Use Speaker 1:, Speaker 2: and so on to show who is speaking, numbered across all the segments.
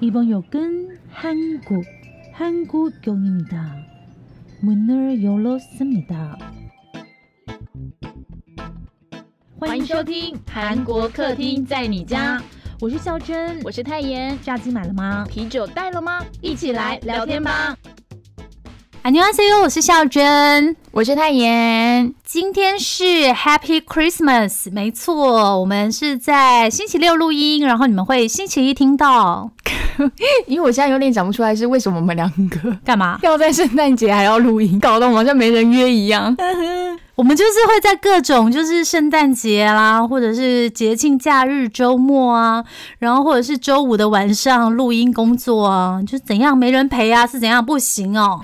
Speaker 1: 이번 역은 한국, 한국역입니다. 문을 열었습니다.
Speaker 2: 欢迎收听韩国客厅在你家，
Speaker 1: 我是孝珍，
Speaker 2: 我是泰妍。
Speaker 1: 炸鸡买了吗？
Speaker 2: 啤酒带了吗？一起来聊天吧。
Speaker 1: 안녕하세요，我是孝珍。
Speaker 2: 我是泰妍。
Speaker 1: 今天是 Happy Christmas，没错，我们是在星期六录音，然后你们会星期一听到。
Speaker 2: 因为我现在有点讲不出来是为什么我们两个
Speaker 1: 干嘛？
Speaker 2: 要在圣诞节还要录音，搞得我们好像没人约一样。
Speaker 1: 我们就是会在各种就是圣诞节啦，或者是节庆假日、周末啊，然后或者是周五的晚上录音工作啊，就怎样没人陪啊，是怎样不行哦。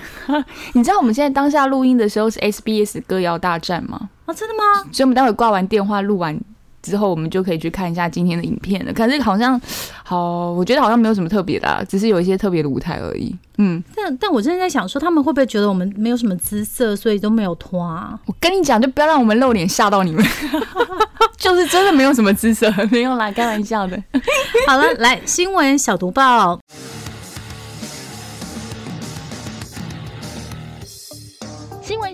Speaker 2: 你知道我们现在当下录音的时候是 SBS 歌谣大战吗？
Speaker 1: 啊，真的吗？
Speaker 2: 所以我们待会挂完电话录完之后，我们就可以去看一下今天的影片了。可是好像好，我觉得好像没有什么特别的、啊，只是有一些特别的舞台而已。嗯，
Speaker 1: 但但我真的在想说，他们会不会觉得我们没有什么姿色，所以都没有脱啊？
Speaker 2: 我跟你讲，就不要让我们露脸吓到你们，就是真的没有什么姿色，没有啦，开玩笑的。
Speaker 1: 好了，来新闻小读报。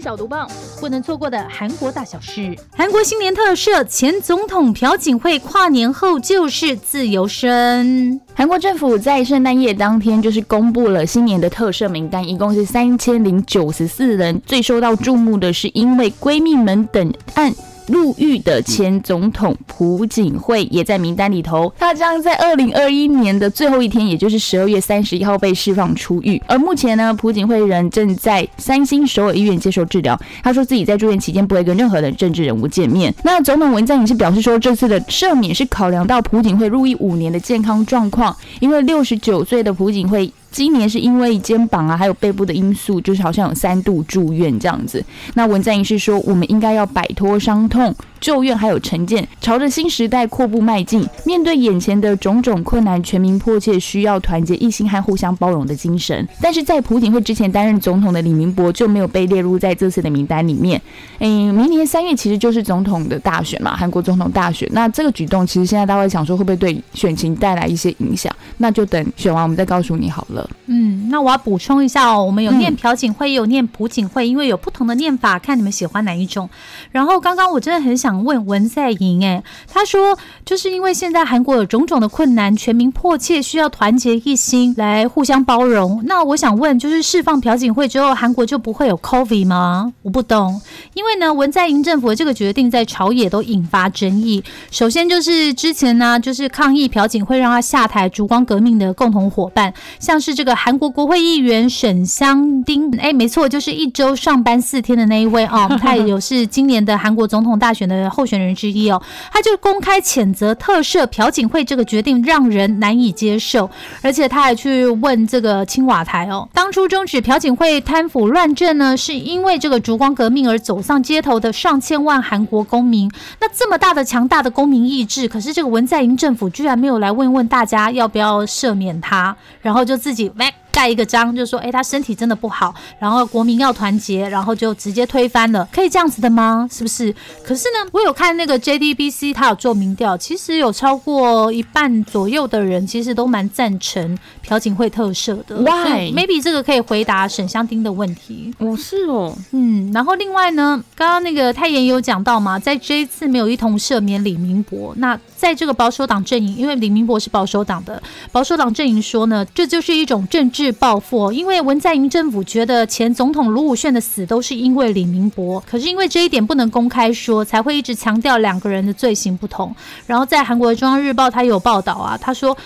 Speaker 2: 小毒棒，
Speaker 1: 不能错过的韩国大小事。韩国新年特赦，前总统朴槿惠跨年后就是自由身。
Speaker 2: 韩国政府在圣诞夜当天就是公布了新年的特赦名单，一共是三千零九十四人。最受到注目的是因为闺蜜们等案。入狱的前总统朴槿惠也在名单里头，他将在二零二一年的最后一天，也就是十二月三十一号被释放出狱。而目前呢，朴槿惠人正在三星首尔医院接受治疗。他说自己在住院期间不会跟任何的政治人物见面。那总统文在寅是表示说，这次的赦免是考量到朴槿惠入狱五年的健康状况，因为六十九岁的朴槿惠。今年是因为肩膀啊，还有背部的因素，就是好像有三度住院这样子。那文在寅是说，我们应该要摆脱伤痛、咒怨还有成见，朝着新时代阔步迈进。面对眼前的种种困难，全民迫切需要团结一心和互相包容的精神。但是在朴槿惠之前担任总统的李明博就没有被列入在这次的名单里面。诶，明年三月其实就是总统的大选嘛，韩国总统大选。那这个举动其实现在大家会想说，会不会对选情带来一些影响？那就等选完我们再告诉你好了。
Speaker 1: 嗯，那我要补充一下哦，我们有念朴槿惠，也有念朴槿惠，因为有不同的念法，看你们喜欢哪一种。然后刚刚我真的很想想问文在寅，哎，他说就是因为现在韩国有种种的困难，全民迫切需要团结一心来互相包容。那我想问，就是释放朴槿惠之后，韩国就不会有 COVID 吗？我不懂，因为呢，文在寅政府的这个决定在朝野都引发争议。首先就是之前呢，就是抗议朴槿惠让他下台，烛光革命的共同伙伴，像是这个韩国国会议员沈香丁，哎，没错，就是一周上班四天的那一位哦，他也有是今年的韩国总统大选的候选人之一哦，他就公开谴责特赦朴槿惠这个决定让人难以接受，而且他还去问这个青瓦台哦，当初终止朴槿惠贪腐乱政呢，是因为这个烛光革命而走上街头的上千万韩国公民，那这么大的强大的公民意志，可是这个文在寅政府居然没有来问问大家要不要赦免他，然后就自己。盖一个章，就说哎，他身体真的不好，然后国民要团结，然后就直接推翻了，可以这样子的吗？是不是？可是呢，我有看那个 JDBC，他有做民调，其实有超过一半左右的人其实都蛮赞成朴槿惠特赦的。Why？Maybe 这个可以回答沈香丁的问题。
Speaker 2: 哦，是哦，
Speaker 1: 嗯，然后另外呢，刚刚那个太妍有讲到嘛，在这一次没有一同赦免李明博，那在这个保守党阵营，因为李明博是保守党的，保守党阵营说呢，这就是一种政治。报复，因为文在寅政府觉得前总统卢武铉的死都是因为李明博，可是因为这一点不能公开说，才会一直强调两个人的罪行不同。然后在韩国的中央日报，他有报道啊，他说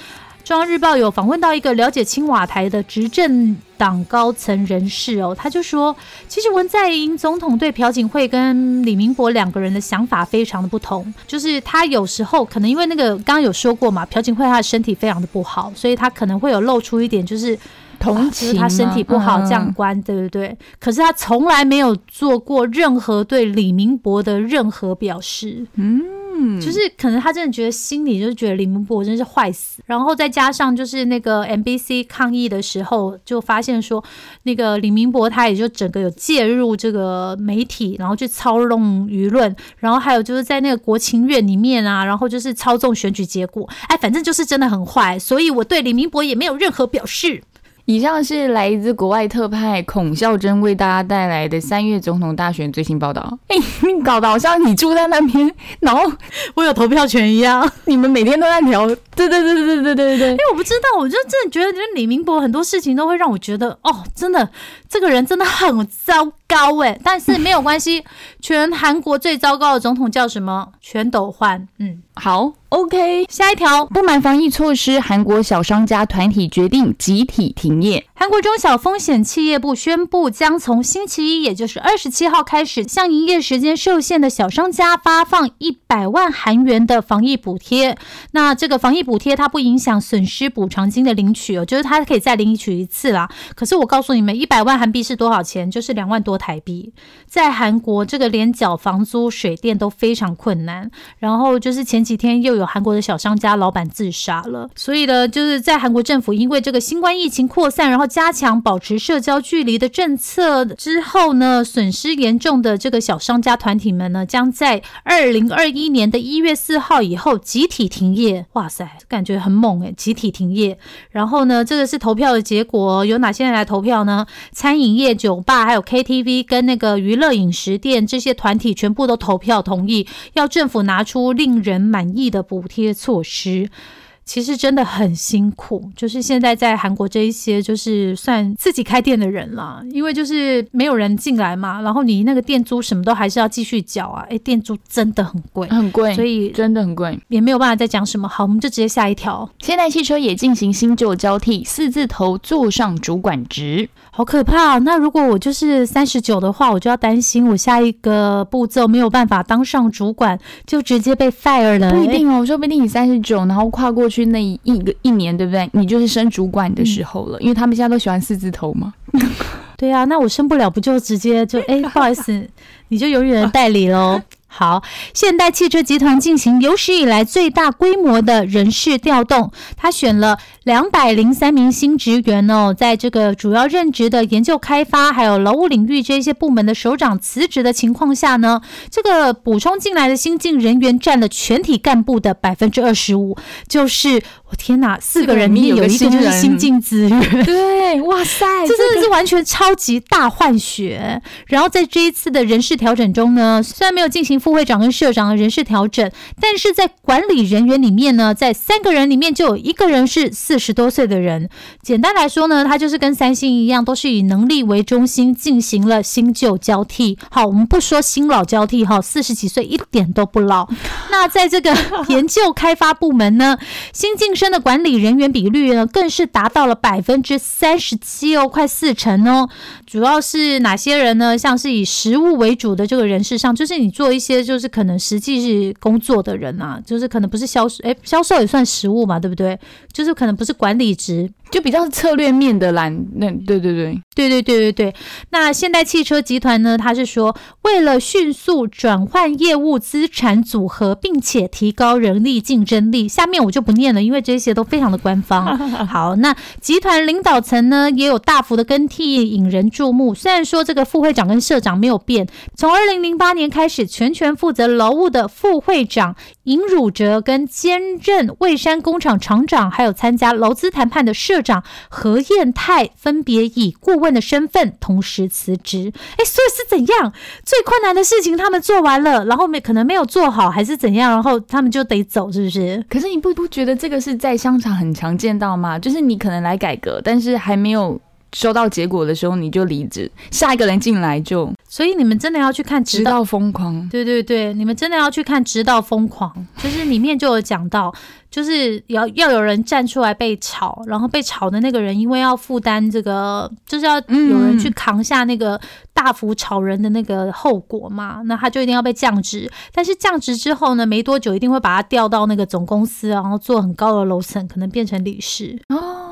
Speaker 1: 中央日报有访问到一个了解青瓦台的执政党高层人士哦，他就说，其实文在寅总统对朴槿惠跟李明博两个人的想法非常的不同，就是他有时候可能因为那个刚刚有说过嘛，朴槿惠她的身体非常的不好，所以他可能会有露出一点就是。
Speaker 2: 同情、
Speaker 1: 啊、他身体不好
Speaker 2: 嗯
Speaker 1: 这样关，对不对？可是他从来没有做过任何对李明博的任何表示。
Speaker 2: 嗯，嗯，
Speaker 1: 就是可能他真的觉得心里就是觉得李明博真是坏死，然后再加上就是那个 MBC 抗议的时候，就发现说那个李明博他也就整个有介入这个媒体，然后去操弄舆论，然后还有就是在那个国情院里面啊，然后就是操纵选举结果，哎，反正就是真的很坏，所以我对李明博也没有任何表示。
Speaker 2: 以上是来自国外特派孔孝真为大家带来的三月总统大选最新报道。哎，你搞得好像你住在那边，然后
Speaker 1: 我有投票权一样，
Speaker 2: 你们每天都在聊。对对对对对对对对。因
Speaker 1: 为我不知道，我就真的觉得，就是李明博很多事情都会让我觉得，哦，真的这个人真的很糟糕哎。但是没有关系，全韩国最糟糕的总统叫什么？全斗焕。嗯，
Speaker 2: 好。OK，
Speaker 1: 下一条，
Speaker 2: 不满防疫措施，韩国小商家团体决定集体停业。
Speaker 1: 韩国中小风险企业部宣布，将从星期一，也就是二十七号开始，向营业时间受限的小商家发放一百万韩元的防疫补贴。那这个防疫补贴，它不影响损失补偿金的领取哦，就是它可以再领取一次啦。可是我告诉你们，一百万韩币是多少钱？就是两万多台币。在韩国，这个连缴房租、水电都非常困难。然后就是前几天又有。韩国的小商家老板自杀了，所以呢，就是在韩国政府因为这个新冠疫情扩散，然后加强保持社交距离的政策之后呢，损失严重的这个小商家团体们呢，将在二零二一年的一月四号以后集体停业。哇塞，感觉很猛诶，集体停业。然后呢，这个是投票的结果，有哪些人来投票呢？餐饮业、酒吧、还有 KTV 跟那个娱乐饮食店这些团体全部都投票同意，要政府拿出令人满意的。补贴措施。其实真的很辛苦，就是现在在韩国这一些就是算自己开店的人啦，因为就是没有人进来嘛，然后你那个店租什么都还是要继续缴啊，哎，店租真的很贵，
Speaker 2: 很贵，
Speaker 1: 所以
Speaker 2: 真的很贵，
Speaker 1: 也没有办法再讲什么。好，我们就直接下一条。
Speaker 2: 现代汽车也进行新旧交替，四字头坐上主管职，
Speaker 1: 好可怕。那如果我就是三十九的话，我就要担心我下一个步骤没有办法当上主管，就直接被 fire 了。
Speaker 2: 不一定哦，说不定你三十九，然后跨过去。那一个一年，对不对？你就是升主管的时候了，因为他们现在都喜欢四字头嘛。
Speaker 1: 对啊，那我升不了，不就直接就哎，不好意思，你就永远的代理喽。好，现代汽车集团进行有史以来最大规模的人事调动，他选了两百零三名新职员哦，在这个主要任职的研究开发还有劳务领域这些部门的首长辞职的情况下呢，这个补充进来的新进人员占了全体干部的百分之二十五，就是我天哪，四个人里面有一个就是新进资源，
Speaker 2: 对，哇塞，
Speaker 1: 这真的是完全超级大换血。然后在这一次的人事调整中呢，虽然没有进行。副会长跟社长的人事调整，但是在管理人员里面呢，在三个人里面就有一个人是四十多岁的人。简单来说呢，他就是跟三星一样，都是以能力为中心进行了新旧交替。好，我们不说新老交替哈，四十几岁一点都不老。那在这个 研究开发部门呢，新晋真的管理人员比率呢，更是达到了百分之三十七哦，快四成哦。主要是哪些人呢？像是以实务为主的这个人事上，就是你做一些。就是可能实际是工作的人啊，就是可能不是销售，哎，销售也算实物嘛，对不对？就是可能不是管理职。
Speaker 2: 就比较策略面的蓝，那对对对
Speaker 1: 对对对对对。那现代汽车集团呢？他是说，为了迅速转换业务资产组合，并且提高人力竞争力。下面我就不念了，因为这些都非常的官方。好，那集团领导层呢也有大幅的更替，引人注目。虽然说这个副会长跟社长没有变，从二零零八年开始，全权负责劳务的副会长尹汝哲跟兼任蔚山工厂厂长，还有参加劳资谈判的社。长何燕泰分别以顾问的身份同时辞职，哎，所以是怎样？最困难的事情他们做完了，然后没可能没有做好，还是怎样？然后他们就得走，是不是？
Speaker 2: 可是你不不觉得这个是在商场很常见到吗？就是你可能来改革，但是还没有收到结果的时候你就离职，下一个人进来就，
Speaker 1: 所以你们真的要去看
Speaker 2: 直到疯狂，
Speaker 1: 对对对，你们真的要去看直到疯狂，就是里面就有讲到。就是要要有人站出来被炒，然后被炒的那个人，因为要负担这个，就是要有人去扛下那个大幅炒人的那个后果嘛，那他就一定要被降职。但是降职之后呢，没多久一定会把他调到那个总公司，然后做很高的楼层，可能变成理事
Speaker 2: 哦。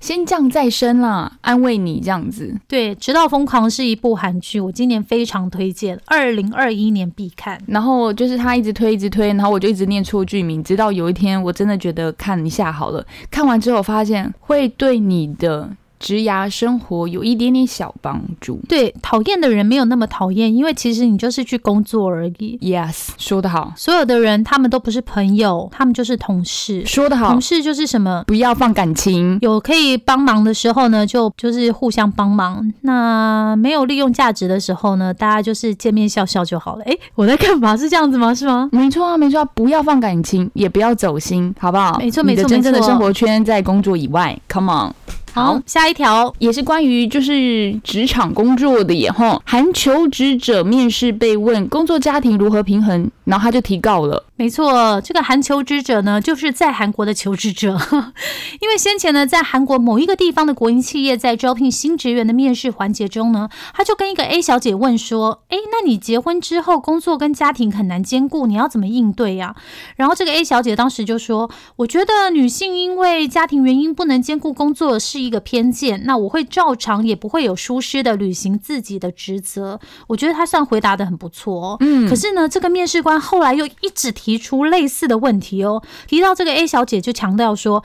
Speaker 2: 先降再升啦，安慰你这样子。
Speaker 1: 对，《直到疯狂》是一部韩剧，我今年非常推荐，二零二一年必看。
Speaker 2: 然后就是他一直推，一直推，然后我就一直念错剧名，直到有一天我真的觉得看一下好了，看完之后发现会对你的。职涯生活有一点点小帮助。
Speaker 1: 对，讨厌的人没有那么讨厌，因为其实你就是去工作而已。
Speaker 2: Yes，说得好，
Speaker 1: 所有的人他们都不是朋友，他们就是同事。
Speaker 2: 说得好
Speaker 1: 同，事就是什么？
Speaker 2: 不要放感情。
Speaker 1: 有可以帮忙的时候呢，就就是互相帮忙；那没有利用价值的时候呢，大家就是见面笑笑就好了。哎，我在干嘛？是这样子吗？是吗？
Speaker 2: 没错啊，没错啊，不要放感情，也不要走心，好不好？
Speaker 1: 没错
Speaker 2: 你的
Speaker 1: 没错没错
Speaker 2: 真正的生活圈在工作以外，Come on。
Speaker 1: 好，下一条。
Speaker 2: 也是关于就是职场工作的也吼，韩求职者面试被问工作家庭如何平衡，然后他就提告了。
Speaker 1: 没错，这个韩求职者呢，就是在韩国的求职者，因为先前呢，在韩国某一个地方的国营企业在招聘新职员的面试环节中呢，他就跟一个 A 小姐问说：“哎，那你结婚之后工作跟家庭很难兼顾，你要怎么应对呀、然后这个 A 小姐当时就说：“我觉得女性因为家庭原因不能兼顾工作是一个偏见，那我会照常也不会有疏失的履行自己的职责。”我觉得他算回答的很不错哦。
Speaker 2: 嗯
Speaker 1: 可是呢，这个面试官后来又一直提出类似的问题哦，提到这个 A 小姐就强调说。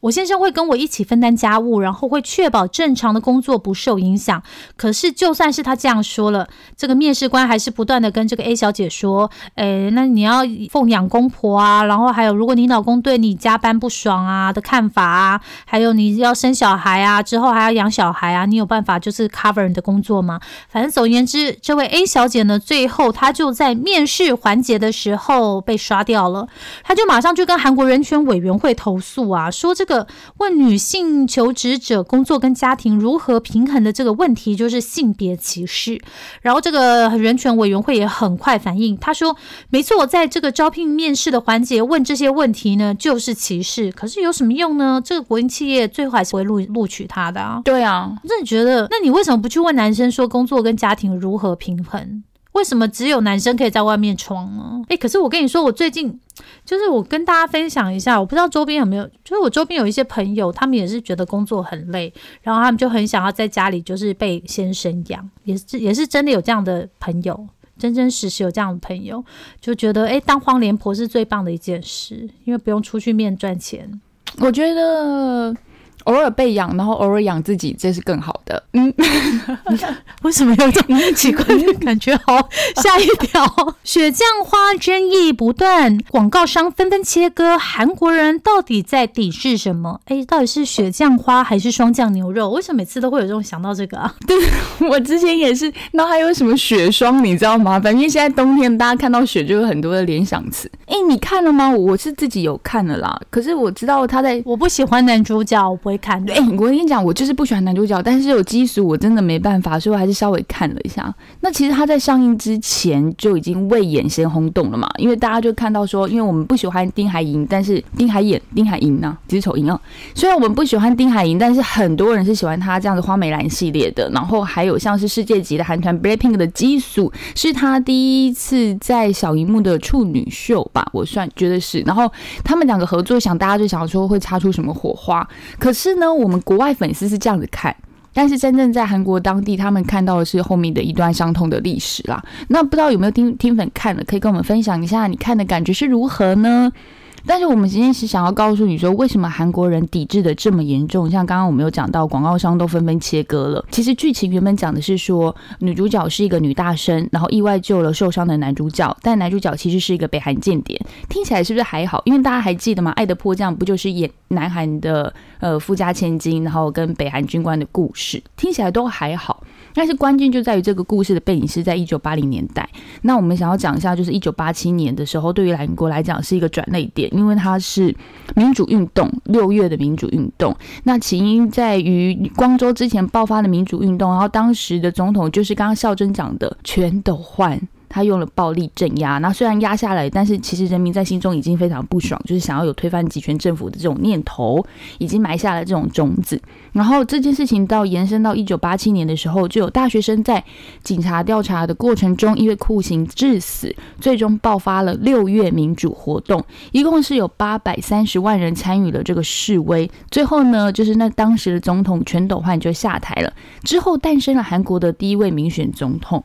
Speaker 1: 我先生会跟我一起分担家务，然后会确保正常的工作不受影响。可是，就算是他这样说了，这个面试官还是不断的跟这个 A 小姐说：“诶，那你要奉养公婆啊，然后还有，如果你老公对你加班不爽啊的看法啊，还有你要生小孩啊，之后还要养小孩啊，你有办法就是 cover 你的工作吗？反正总而言之，这位 A 小姐呢，最后她就在面试环节的时候被刷掉了，她就马上就跟韩国人权委员会投诉啊，说这个问女性求职者工作跟家庭如何平衡的这个问题就是性别歧视。然后这个人权委员会也很快反应，他说：“没错，在这个招聘面试的环节问这些问题呢，就是歧视。可是有什么用呢？这个国营企业最后还是会录录取他的啊。”
Speaker 2: 对啊，
Speaker 1: 我真的觉得，那你为什么不去问男生说工作跟家庭如何平衡？为什么只有男生可以在外面闯呢？诶，可是我跟你说，我最近就是我跟大家分享一下，我不知道周边有没有，就是我周边有一些朋友，他们也是觉得工作很累，然后他们就很想要在家里就是被先生养，也是也是真的有这样的朋友。真真实实有这样的朋友，就觉得诶，当黄脸婆是最棒的一件事，因为不用出去面赚钱。
Speaker 2: 我觉得偶尔被养，然后偶尔养自己，这是更好的。嗯，
Speaker 1: 为什么有这种奇怪的感觉？好，下一条，雪降花争议不断，广告商纷纷切割，韩国人到底在抵制什么？哎，到底是雪降花还是霜降牛肉？为什么每次都会有这种想到这个啊？
Speaker 2: 对 我之前也是，然后还有什么雪霜，你知道吗？反正现在冬天，大家看到雪就有很多的联想词。哎，你看了吗？我是自己有看了啦，可是我知道他在。
Speaker 1: 我不喜欢男主角，我不会看。
Speaker 2: 哎、我跟你讲，我就是不喜欢男主角，但是有基础，我真的没办法，所以我还是稍微看了一下。那其实他在上映之前就已经为演先轰动了嘛，因为大家就看到说，因为我们不喜欢丁海寅，但是丁海演丁海寅呢，只是丑寅啊。虽然我们不喜欢丁海寅，但是很多人是喜欢他这样的花美男系列的。然后还有像是世界级的韩团 BLACKPINK 的基础，是他第一次在小荧幕的处女秀吧，我算觉得是。然后他们两个合作，想大家就想说会擦出什么火花。可是是呢，我们国外粉丝是这样子看。但是真正在韩国当地，他们看到的是后面的一段伤痛的历史啦。那不知道有没有听听粉看了，可以跟我们分享一下你看的感觉是如何呢？但是我们今天是想要告诉你说，为什么韩国人抵制的这么严重？像刚刚我们有讲到，广告商都纷纷切割了。其实剧情原本讲的是说，女主角是一个女大生，然后意外救了受伤的男主角，但男主角其实是一个北韩间谍。听起来是不是还好？因为大家还记得吗？《爱的迫降》不就是演南韩的呃富家千金，然后跟北韩军官的故事，听起来都还好。但是关键就在于这个故事的背景是在一九八零年代。那我们想要讲一下，就是一九八七年的时候，对于韩国来讲是一个转捩点，因为它是民主运动六月的民主运动。那起因在于光州之前爆发的民主运动，然后当时的总统就是刚刚孝珍讲的全斗焕。他用了暴力镇压。那虽然压下来，但是其实人民在心中已经非常不爽，就是想要有推翻集权政府的这种念头，已经埋下了这种种子。然后这件事情到延伸到一九八七年的时候，就有大学生在警察调查的过程中，因为酷刑致死，最终爆发了六月民主活动，一共是有八百三十万人参与了这个示威。最后呢，就是那当时的总统全斗焕就下台了，之后诞生了韩国的第一位民选总统。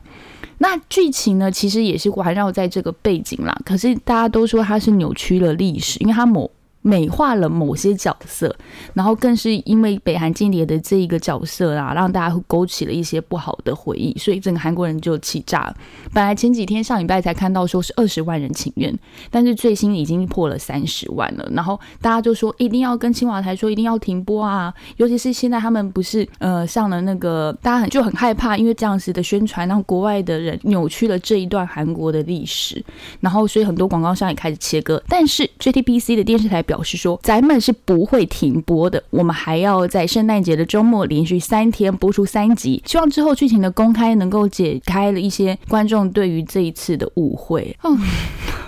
Speaker 2: 那剧情呢，其实也是环绕在这个背景啦。可是大家都说它是扭曲了历史，因为它某。美化了某些角色，然后更是因为北韩间谍的这一个角色啊，让大家勾起了一些不好的回忆，所以整个韩国人就气炸了。本来前几天上礼拜才看到说是二十万人请愿，但是最新已经破了三十万了。然后大家就说一定要跟青瓦台说一定要停播啊！尤其是现在他们不是呃上了那个，大家很就很害怕，因为这样子的宣传让国外的人扭曲了这一段韩国的历史。然后所以很多广告商也开始切割，但是 JTBC 的电视台表。示说，咱们是不会停播的，我们还要在圣诞节的周末连续三天播出三集，希望之后剧情的公开能够解开了一些观众对于这一次的误会。嗯，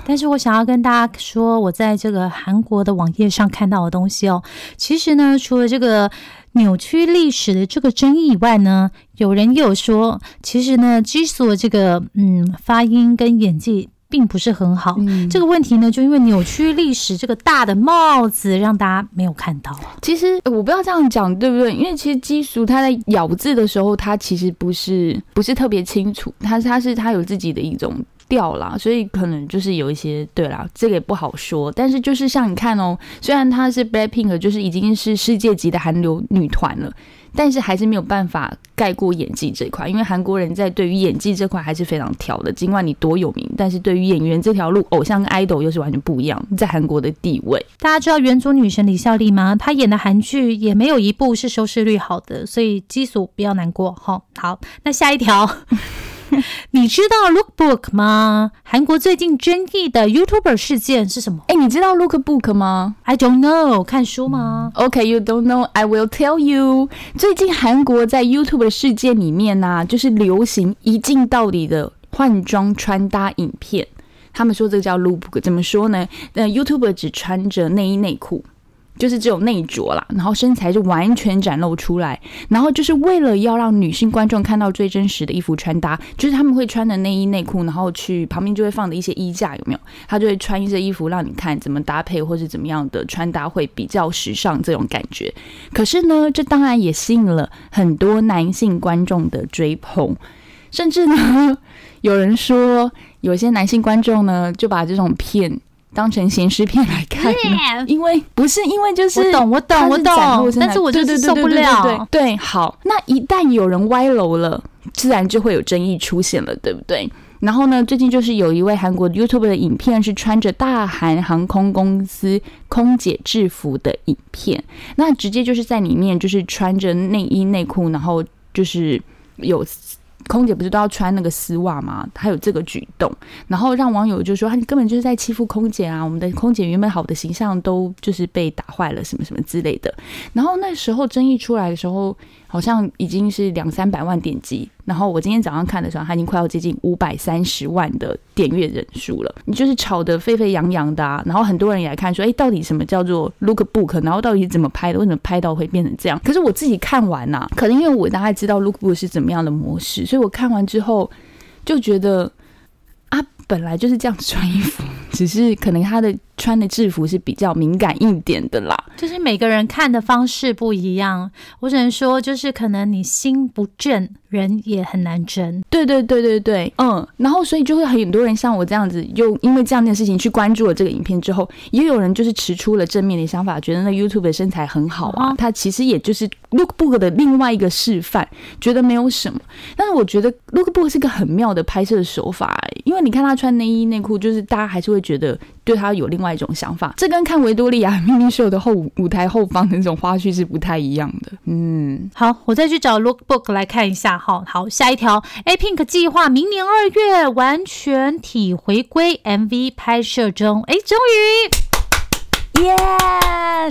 Speaker 1: 但是我想要跟大家说，我在这个韩国的网页上看到的东西哦，其实呢，除了这个扭曲历史的这个争议以外呢，有人又有说，其实呢，基索这个嗯发音跟演技。并不是很好，这个问题呢，就因为扭曲历史这个大的帽子，让大家没有看到。
Speaker 2: 其实我不要这样讲，对不对？因为其实基叔他在咬字的时候，他其实不是不是特别清楚，他他是他有自己的一种调啦，所以可能就是有一些对啦，这个也不好说。但是就是像你看哦，虽然她是 Blackpink，就是已经是世界级的韩流女团了。但是还是没有办法盖过演技这块，因为韩国人在对于演技这块还是非常挑的。尽管你多有名，但是对于演员这条路，偶像跟 idol 又是完全不一样。在韩国的地位，
Speaker 1: 大家知道原主女神李孝利吗？她演的韩剧也没有一部是收视率好的，所以基础不要难过哈。好，那下一条。你知道 Lookbook 吗？韩国最近争议的 YouTuber 事件是什么？
Speaker 2: 哎，你知道 Lookbook 吗
Speaker 1: ？I don't know，看书吗
Speaker 2: ？OK，you don't know，I will tell you。最近韩国在 YouTube 的事件里面呢，就是流行一镜到底的换装穿搭影片。他们说这个叫 Lookbook，怎么说呢？那 YouTuber 只穿着内衣内裤。就是只有内着啦，然后身材就完全展露出来，然后就是为了要让女性观众看到最真实的衣服穿搭，就是他们会穿的内衣内裤，然后去旁边就会放的一些衣架，有没有？他就会穿一些衣服让你看怎么搭配或是怎么样的穿搭会比较时尚这种感觉。可是呢，这当然也吸引了很多男性观众的追捧，甚至呢，有人说有些男性观众呢就把这种片。当成闲尸片来看，因为不是因为就是
Speaker 1: 我懂我懂我懂，但是我就是受不了。
Speaker 2: 对，好，那一旦有人歪楼了，自然就会有争议出现了，对不对？然后呢，最近就是有一位韩国 YouTube 的影片是穿着大韩航空公司空姐制服的影片，那直接就是在里面就是穿着内衣内裤，然后就是有。空姐不是都要穿那个丝袜吗？她有这个举动，然后让网友就说：“你根本就是在欺负空姐啊！我们的空姐原本好的形象都就是被打坏了，什么什么之类的。”然后那时候争议出来的时候。好像已经是两三百万点击，然后我今天早上看的时候，它已经快要接近五百三十万的点阅人数了。你就是吵得沸沸扬扬的，啊，然后很多人也来看说，哎，到底什么叫做 Lookbook？然后到底怎么拍的？为什么拍到会变成这样？可是我自己看完呐，可能因为我大概知道 Lookbook 是怎么样的模式，所以我看完之后就觉得，本来就是这样穿衣服，只是可能他的。穿的制服是比较敏感一点的啦，
Speaker 1: 就是每个人看的方式不一样。我只能说，就是可能你心不正，人也很难正。
Speaker 2: 对对对对对，嗯。然后所以就会很多人像我这样子，又因为这样的事情去关注了这个影片之后，也有人就是持出了正面的想法，觉得那 YouTube 的身材很好啊。他其实也就是 Lookbook 的另外一个示范，觉得没有什么。但是我觉得 Lookbook 是个很妙的拍摄手法，因为你看他穿内衣内裤，就是大家还是会觉得对他有另外。另外一种想法，这跟看维多利亚秘密秀的后舞台后方的那种花絮是不太一样的。嗯，
Speaker 1: 好，我再去找 Lookbook 来看一下。好，好，下一条，A Pink 计划明年二月完全体回归 MV 拍摄中。哎，终于，
Speaker 2: 耶！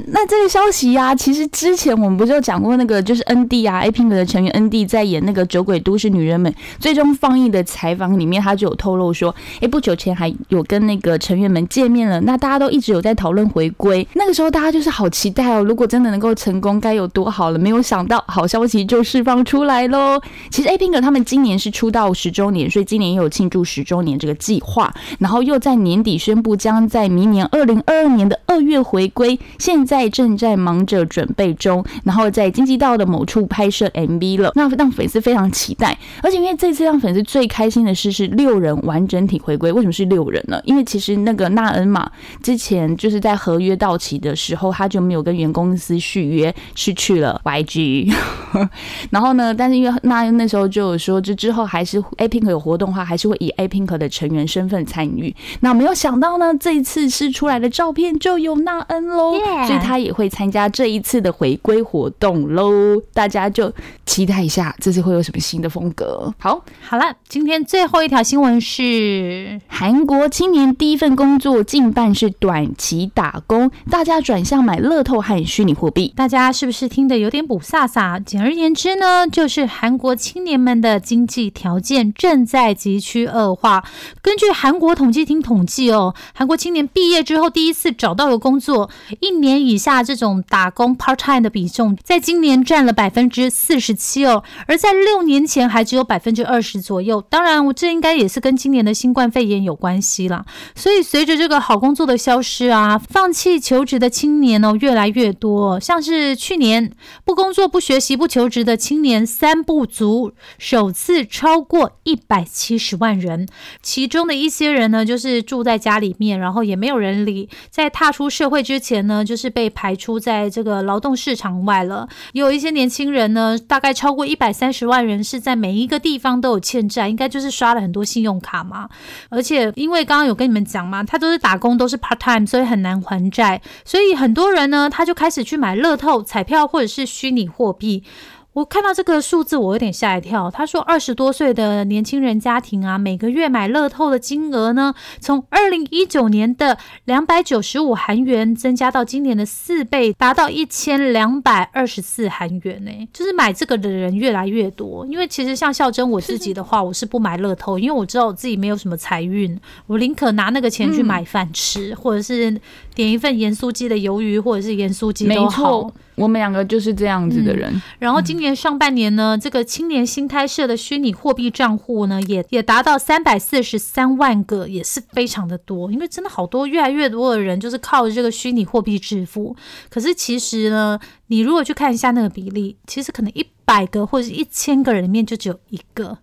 Speaker 2: 那这个消息呀、其实之前我们不就讲过那个，就是 N D 啊，A Pink 的成员 N D 在演那个《酒鬼都市女人们》最终放映的采访里面，他就有透露说，哎，不久前还有跟那个成员们见面了。那大家都一直有在讨论回归，那个时候大家就是好期待哦，如果真的能够成功，该有多好了。没有想到好消息就释放出来喽。其实 A Pink 他们今年是出道十周年，所以今年也有庆祝十周年这个计划，然后又在年底宣布将在明年二零二二年的二月回归，现在正在忙着准备中，然后在经济道的某处拍摄 MV 了，那让粉丝非常期待。而且因为这次让粉丝最开心的事是六人完整体回归，为什么是六人呢？因为其实那个纳恩嘛，之前就是在合约到期的时候，他就没有跟原公司续约，是去了 YG。然后呢，但是因为那那时候就有说，这之后还是 A Pink 有活动的话，还是会以 A Pink 的成员身份参与。那没有想到呢，这一次试出来的照片就有纳恩喽所以他也会参加这一次的回归活动喽。大家就期待一下，这次会有什么新的风格。好，
Speaker 1: 好了，今天最后一条新闻是
Speaker 2: 韩国青年第一份工作近半是短期打工，大家转向买乐透和虚拟货币。
Speaker 1: 大家是不是听得有点补飒飒？简而言之呢，就是韩国青年们的经济条件正在急趋恶化。根据韩国统计厅统计哦，韩国青年毕业之后第一次找到有工工作，一年以下这种打工 part time 的比重，在今年占了百分之四十七哦，而在六年前还只有百分之二十左右。当然，我这应该也是跟今年的新冠肺炎有关系啦。所以随着这个好工作的消失啊，放弃求职的青年哦越来越多。像是去年不工作、不学习、不求职的青年三不足，首次超过一百七十万人。其中的一些人呢，就是住在家里面，然后也没有人理，在踏出社社会之前呢，就是被排除在这个劳动市场外了。也有一些年轻人呢，大概超过一百三十万人是在每一个地方都有欠债，应该就是刷了很多信用卡嘛。而且因为刚刚有跟你们讲嘛，他都是打工，都是 part time，所以很难还债，所以很多人呢，他就开始去买乐透、彩票或者是虚拟货币。我看到这个数字，我有点吓一跳。他说，二十多岁的年轻人家庭啊，每个月买乐透的金额呢，从二零一九年的两百九十五韩元增加到今年的四倍，达到一千两百二十四韩元呢、就是买这个的人越来越多。因为其实像孝珍我自己的话，我是不买乐透，因为我知道我自己没有什么财运，我宁可拿那个钱去买饭吃，或者是点一份盐酥鸡的鱿鱼，或者是盐酥鸡
Speaker 2: 没
Speaker 1: 都好
Speaker 2: 错。，我们两个就是这样子的人。
Speaker 1: 然后今年上半年呢，这个青年新开设的虚拟货币账户呢，也也达到三百四十三万个，也是非常的多。因为真的好多越来越多的人就是靠着这个虚拟货币致富。可是其实呢，你如果去看一下那个比例，其实可能一百个或者是一千个人里面就只有一个。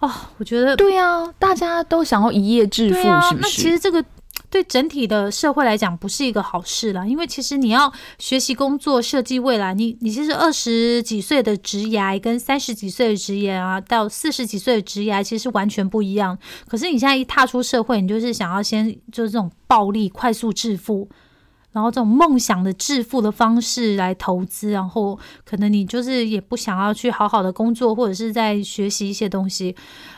Speaker 1: 哦，我觉得
Speaker 2: 对啊，大家都想要一夜致富，是，不
Speaker 1: 那
Speaker 2: 是？
Speaker 1: 其实这个对整体的社会来讲不是一个好事了，因为其实你要学习工作、设计未来，你你其实二十几岁的职涯跟三十几岁的职业啊，到四十几岁的职业其实是完全不一样。可是你现在一踏出社会，你就是想要先就是这种暴力快速致富。然后这种梦想的致富的方式来投资，然后可能你就是也不想要去好好的工作，或者是在学习一些东西。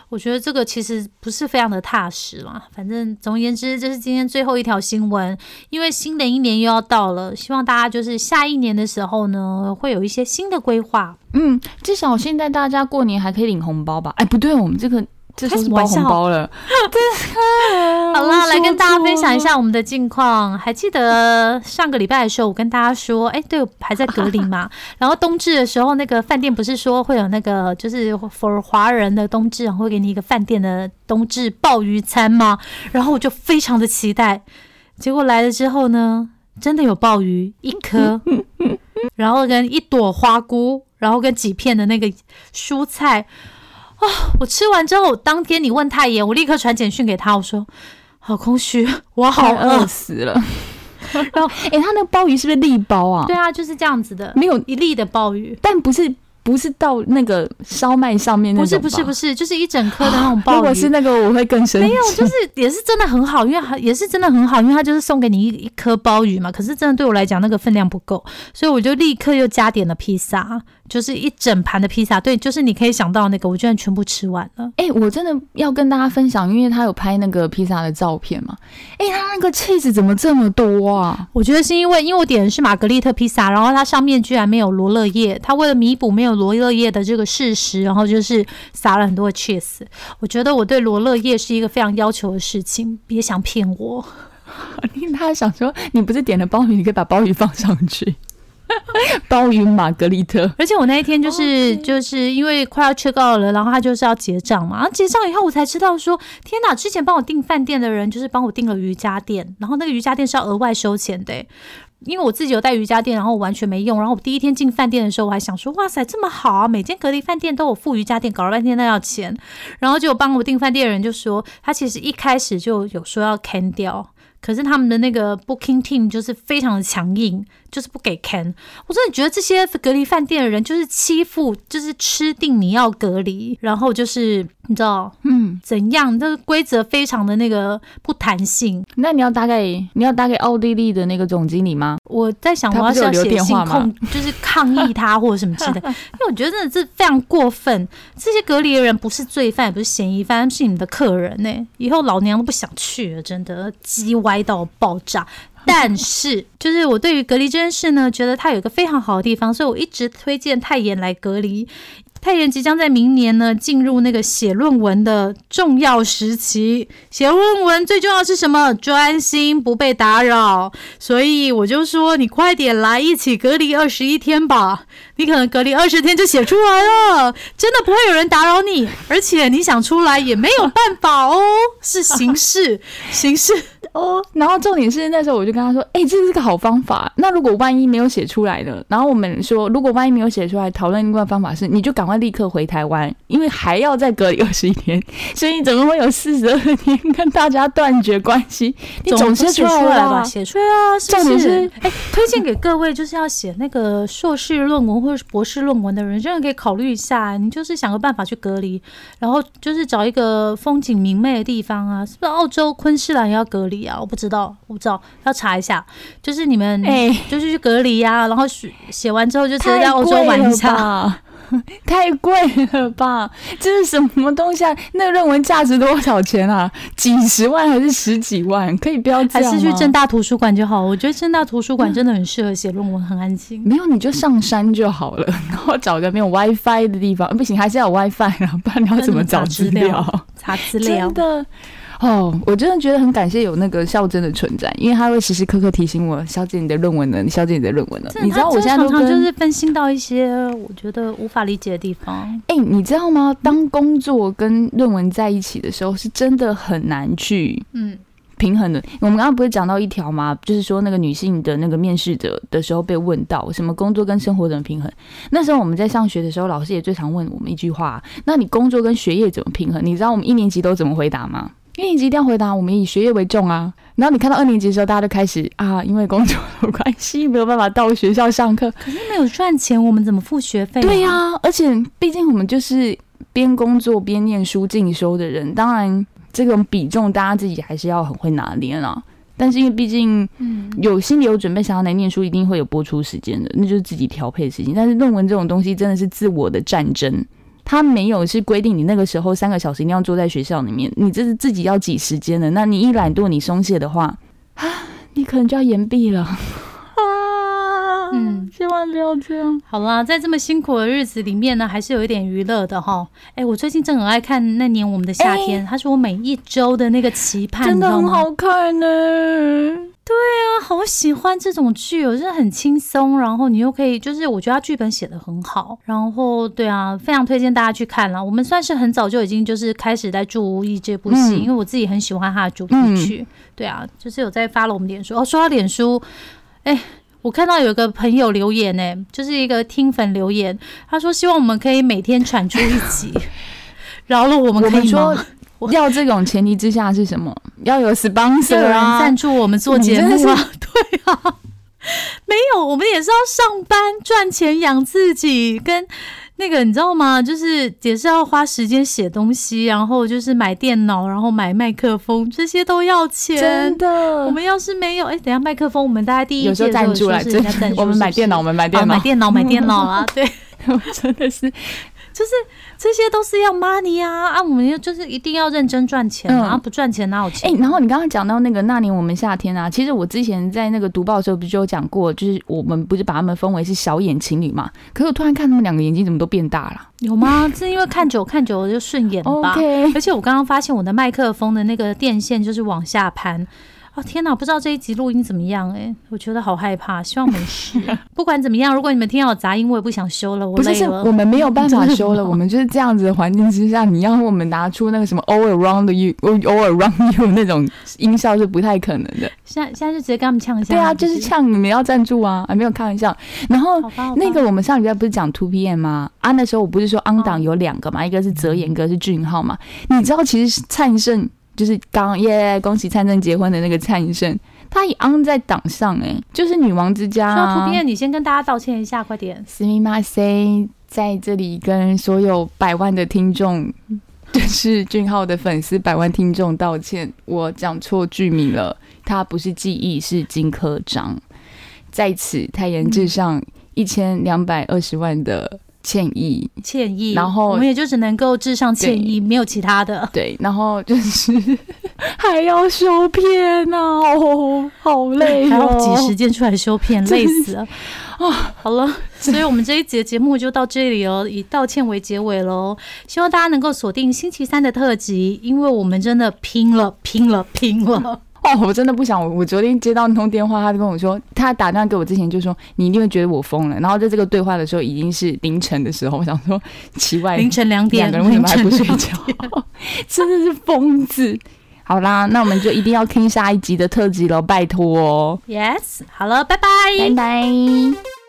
Speaker 1: 我觉得这个其实不是非常的踏实啦。反正总而言之，这是今天最后一条新闻。因为新的一年又要到了，希望大家就是下一年的时候呢，会有一些新的规划。
Speaker 2: 嗯，至少现在大家过年还可以领红包吧？哎，不对，我们这个这是包红包了。
Speaker 1: 好啦，来跟大家分享一下我们的近况。还记得上个礼拜的时候，我跟大家说，哎、对，我还在隔离嘛。然后冬至的时候，那个饭店不是说会有那个就是 for 华人的冬至，然后会给你一个饭店的冬至鲍鱼餐吗？然后我就非常的期待。结果来了之后呢，真的有鲍鱼一颗，然后跟一朵花菇，然后跟几片的那个蔬菜。啊、我吃完之后，当天你问太爷，我立刻传简讯给他，我说好空虚，我好
Speaker 2: 饿
Speaker 1: 饿。
Speaker 2: 死了。然后，哎、他那个鲍鱼是不是粒包啊？
Speaker 1: 对，啊，就是这样子的，
Speaker 2: 没有，
Speaker 1: 一粒的鲍鱼，
Speaker 2: 但不是不是到那个烧麦上面那
Speaker 1: 不是不是不是，就是一整颗的那种鲍鱼。
Speaker 2: 如果是那个，我会更生气。
Speaker 1: 没有，就是也是真的很好，因为它也是真的很好，因为它就是送给你一一颗鲍鱼嘛。可是真的对我来讲，那个分量不够，所以我就立刻又加点了披萨，就是一整盘的披萨，对，就是你可以想到那个，我居然全部吃完了。
Speaker 2: 哎、我真的要跟大家分享，因为他有拍那个披萨的照片嘛。哎、他那个 cheese 怎么这么多啊？
Speaker 1: 我觉得是因为，因为我点的是玛格丽特披萨，然后它上面居然没有罗勒叶，他为了弥补没有罗勒叶的这个事实，然后就是撒了很多的 cheese。我觉得我对罗勒叶是一个非常要求的事情，别想骗我。
Speaker 2: 他想说，你不是点了鲍鱼，你可以把鲍鱼放上去。鲍鱼玛格丽特，
Speaker 1: 而且我那一天就是、就是因为快要 check out 了，然后他就是要结账嘛，然后结账以后我才知道说，天哪！之前帮我订饭店的人就是帮我订了瑜伽垫，然后那个瑜伽垫是要额外收钱的欸、因为我自己有带瑜伽垫，然后我完全没用。然后我第一天进饭店的时候，我还想说，哇塞，这么好啊！每间隔离饭店都有附瑜伽垫，搞了半天那要钱。然后就帮我订饭店的人就说，他其实一开始就有说要 can 掉，可是他们的那个 booking team 就是非常的强硬，就是不给 can。我真的觉得这些隔离饭店的人就是欺负，就是吃定你要隔离，然后就是你知道
Speaker 2: 嗯，
Speaker 1: 怎样，这个规则非常的那个不弹性。
Speaker 2: 那你要打给你要打给奥地利的那个总经理吗？
Speaker 1: 我在想，我要是要写信控，就是抗议他或者什么之类的，因为我觉得真的是非常过分。这些隔离的人不是罪犯，也不是嫌疑犯，是你们的客人呢、以后老娘都不想去了，真的鸡歪到爆炸。但是，就是我对于隔离这件事呢，觉得它有一个非常好的地方，所以我一直推荐泰妍来隔离。泰妍即将在明年呢进入那个写论文的重要时期。写论文最重要是什么？专心，不被打扰。所以我就说，你快点来一起隔离二十一天吧。你可能隔离二十天就写出来了，真的不会有人打扰你，而且你想出来也没有办法哦，是形式，形式。
Speaker 2: 哦，然后重点是那时候我就跟他说，哎、这是个好方法。那如果万一没有写出来的，然后我们说，如果万一没有写出来，讨论另外方法是，你就赶快立刻回台湾，因为还要再隔离二十一天，所以你怎么会有四十二天跟大家断绝关系？你 总
Speaker 1: 是
Speaker 2: 写出
Speaker 1: 来吧？写出来啊！
Speaker 2: 重点
Speaker 1: 是
Speaker 2: 是，
Speaker 1: 哎、推荐给各位就是要写那个硕士论文或者是博士论文的人，真的可以考虑一下。你就是想个办法去隔离，然后就是找一个风景明媚的地方啊，是不是澳洲昆士兰也要隔离啊？我不知道，我不知道，要查一下。就是你们，
Speaker 2: 哎、
Speaker 1: 就是去隔离啊，然后写写完之后就直接
Speaker 2: 太
Speaker 1: 在澳洲玩一下。
Speaker 2: 吧？太贵了吧？这是什么东西啊？那个论文价值多少钱啊？几十万还是十几万？可以不要这
Speaker 1: 还？是去正大图书馆就好。我觉得正大图书馆真的很适合写论文，很安静。
Speaker 2: 没有，你就上山就好了，然后找个没有 WiFi 的地方。不行，还是要有 WiFi 啊，不然你要怎么找资料？
Speaker 1: 查资料
Speaker 2: 真。的哦，我真的觉得很感谢有那个孝真的存在，因为他会时时刻刻提醒我，小姐你的论文呢？小姐你的论文呢？你知道我现在都
Speaker 1: 常常就是分心到一些我觉得无法理解的地方。
Speaker 2: 哎、你知道吗？当工作跟论文在一起的时候，是真的很难去
Speaker 1: 嗯，
Speaker 2: 平衡的。我们刚刚不是讲到一条吗？就是说那个女性的那个面试者的时候被问到什么工作跟生活怎么平衡。那时候我们在上学的时候，老师也最常问我们一句话：那你工作跟学业怎么平衡？你知道我们一年级都怎么回答吗？一年级一定要回答我们以学业为重啊。然后你看到二年级的时候，大家都开始啊，因为工作的关系没有办法到学校上课。
Speaker 1: 可是没有赚钱，我们怎么付学费、
Speaker 2: 对呀、而且毕竟我们就是边工作边念书进修的人，当然这种比重大家自己还是要很会拿捏啦。但是因为毕竟
Speaker 1: 嗯，
Speaker 2: 有心里有准备想要来念书，一定会有播出时间的，那就是自己调配的事情。但是论文这种东西真的是自我的战争，他没有是规定你那个时候三个小时一定要坐在学校里面，你这是自己要挤时间的。那你一懒惰，你松懈的话，啊，你可能就要延毕了。千万不要这样。
Speaker 1: 好啦，在这么辛苦的日子里面呢，还是有一点娱乐的哈。哎，我最近正很爱看《那年我们的夏天》，它是我每一周的那个期盼，
Speaker 2: 真的很？好看呢、对
Speaker 1: 啊，好喜欢这种剧哦，真的很轻松，然后你又可以，就是我觉得他剧本写的很好，然后对啊，非常推荐大家去看了。我们算是很早就已经就是开始在注意这部戏，
Speaker 2: 嗯
Speaker 1: 因为我自己很喜欢它的主题曲。对啊，就是有在发了我们脸书哦。说到脸书，哎。我看到有个朋友留言呢、就是一个听粉留言，他说希望我们可以每天产出一集，饶了我们可以吗
Speaker 2: 说？要这种前提之下是什么？要有 sponsor
Speaker 1: 人
Speaker 2: 啊
Speaker 1: 赞，助我们做节目啊？对啊，没有，我们也是要上班赚钱养自己，跟那个你知道吗？就是也是要花时间写东西，然后就是买电脑，然后买麦克风，这些都要钱
Speaker 2: 真。的。
Speaker 1: 我们要是没有，哎、等一下麦克风，我们大家第一
Speaker 2: 有时候
Speaker 1: 届的
Speaker 2: 赞助来，
Speaker 1: 时候是人家 赞助
Speaker 2: 我们买电脑，我们买电脑，
Speaker 1: 哦买电脑，买电脑啊，对。
Speaker 2: 我真的是
Speaker 1: 就是这些都是要 money 啊啊！我们要就是一定要认真赚钱
Speaker 2: 嗯
Speaker 1: 啊，不赚钱哪有
Speaker 2: 哎、
Speaker 1: 钱？
Speaker 2: 然后你刚刚讲到那个那年我们夏天啊，其实我之前在那个读报的时候不是就有讲过，就是我们不是把他们分为是小眼情侣嘛？可是我突然看他们两个眼睛怎么都变大了。
Speaker 1: 有吗？是因为看久看久了就顺眼吧
Speaker 2: OK，
Speaker 1: 而且我刚刚发现我的麦克风的那个电线就是往下攀。哦天哪，不知道这一集录音怎么样哎、我觉得好害怕，希望没事。不管怎么样，如果你们听到有杂音，我也不想修了，我
Speaker 2: 不是，是。我们没有办法 修了，我们就是这样子的环境之下，你要我们拿出那个什么 all around you all around you 那种音效是不太可能的。
Speaker 1: 现在现在就直接跟他们呛一下。
Speaker 2: 对啊，就是呛你们要赞助啊，啊没有开玩笑。然后那个我们上礼拜不是讲 Two PM 吗？啊，那时候我不是说 on 档有两个嘛，一个是泽言，一个是俊浩嘛。你知道其实灿盛就是刚耶，恭喜灿盛结婚的那个灿盛，他也 on 在档上哎、就是女王之家、
Speaker 1: 说
Speaker 2: 啊。
Speaker 1: 图片，你先跟大家道歉一下，快点。
Speaker 2: すみません，在这里跟所有百万的听众，就是俊浩的粉丝百万听众道歉，我讲错剧名了，他不是记忆，是金科长，在此泰言致上一千两百二十万的 歉意。
Speaker 1: 歉意，
Speaker 2: 然后
Speaker 1: 我们也就只能够致上歉意，没有其他的。
Speaker 2: 对，然后就是 还要修片呐、哦，好累
Speaker 1: 还要
Speaker 2: 哦，
Speaker 1: 挤时间出来修片，累死了。啊，好了，所以我们这一集的节目就到这里哦，以道歉为结尾喽。希望大家能够锁定星期三的特辑，因为我们真的拼了，拼了，拼了。
Speaker 2: 哦，我真的不想。我我昨天接到那通电话，他就跟我说，他打电话给我之前就说，你一定会觉得我疯了。然后在这个对话的时候，已经是凌晨的时候，我想说，奇怪，
Speaker 1: 凌晨两点，
Speaker 2: 两个人为什么还不睡觉？真的是疯子。好啦，那我们就一定要听下一集的特辑喽，拜托哦
Speaker 1: ，？Yes，好了，拜拜。
Speaker 2: 拜拜。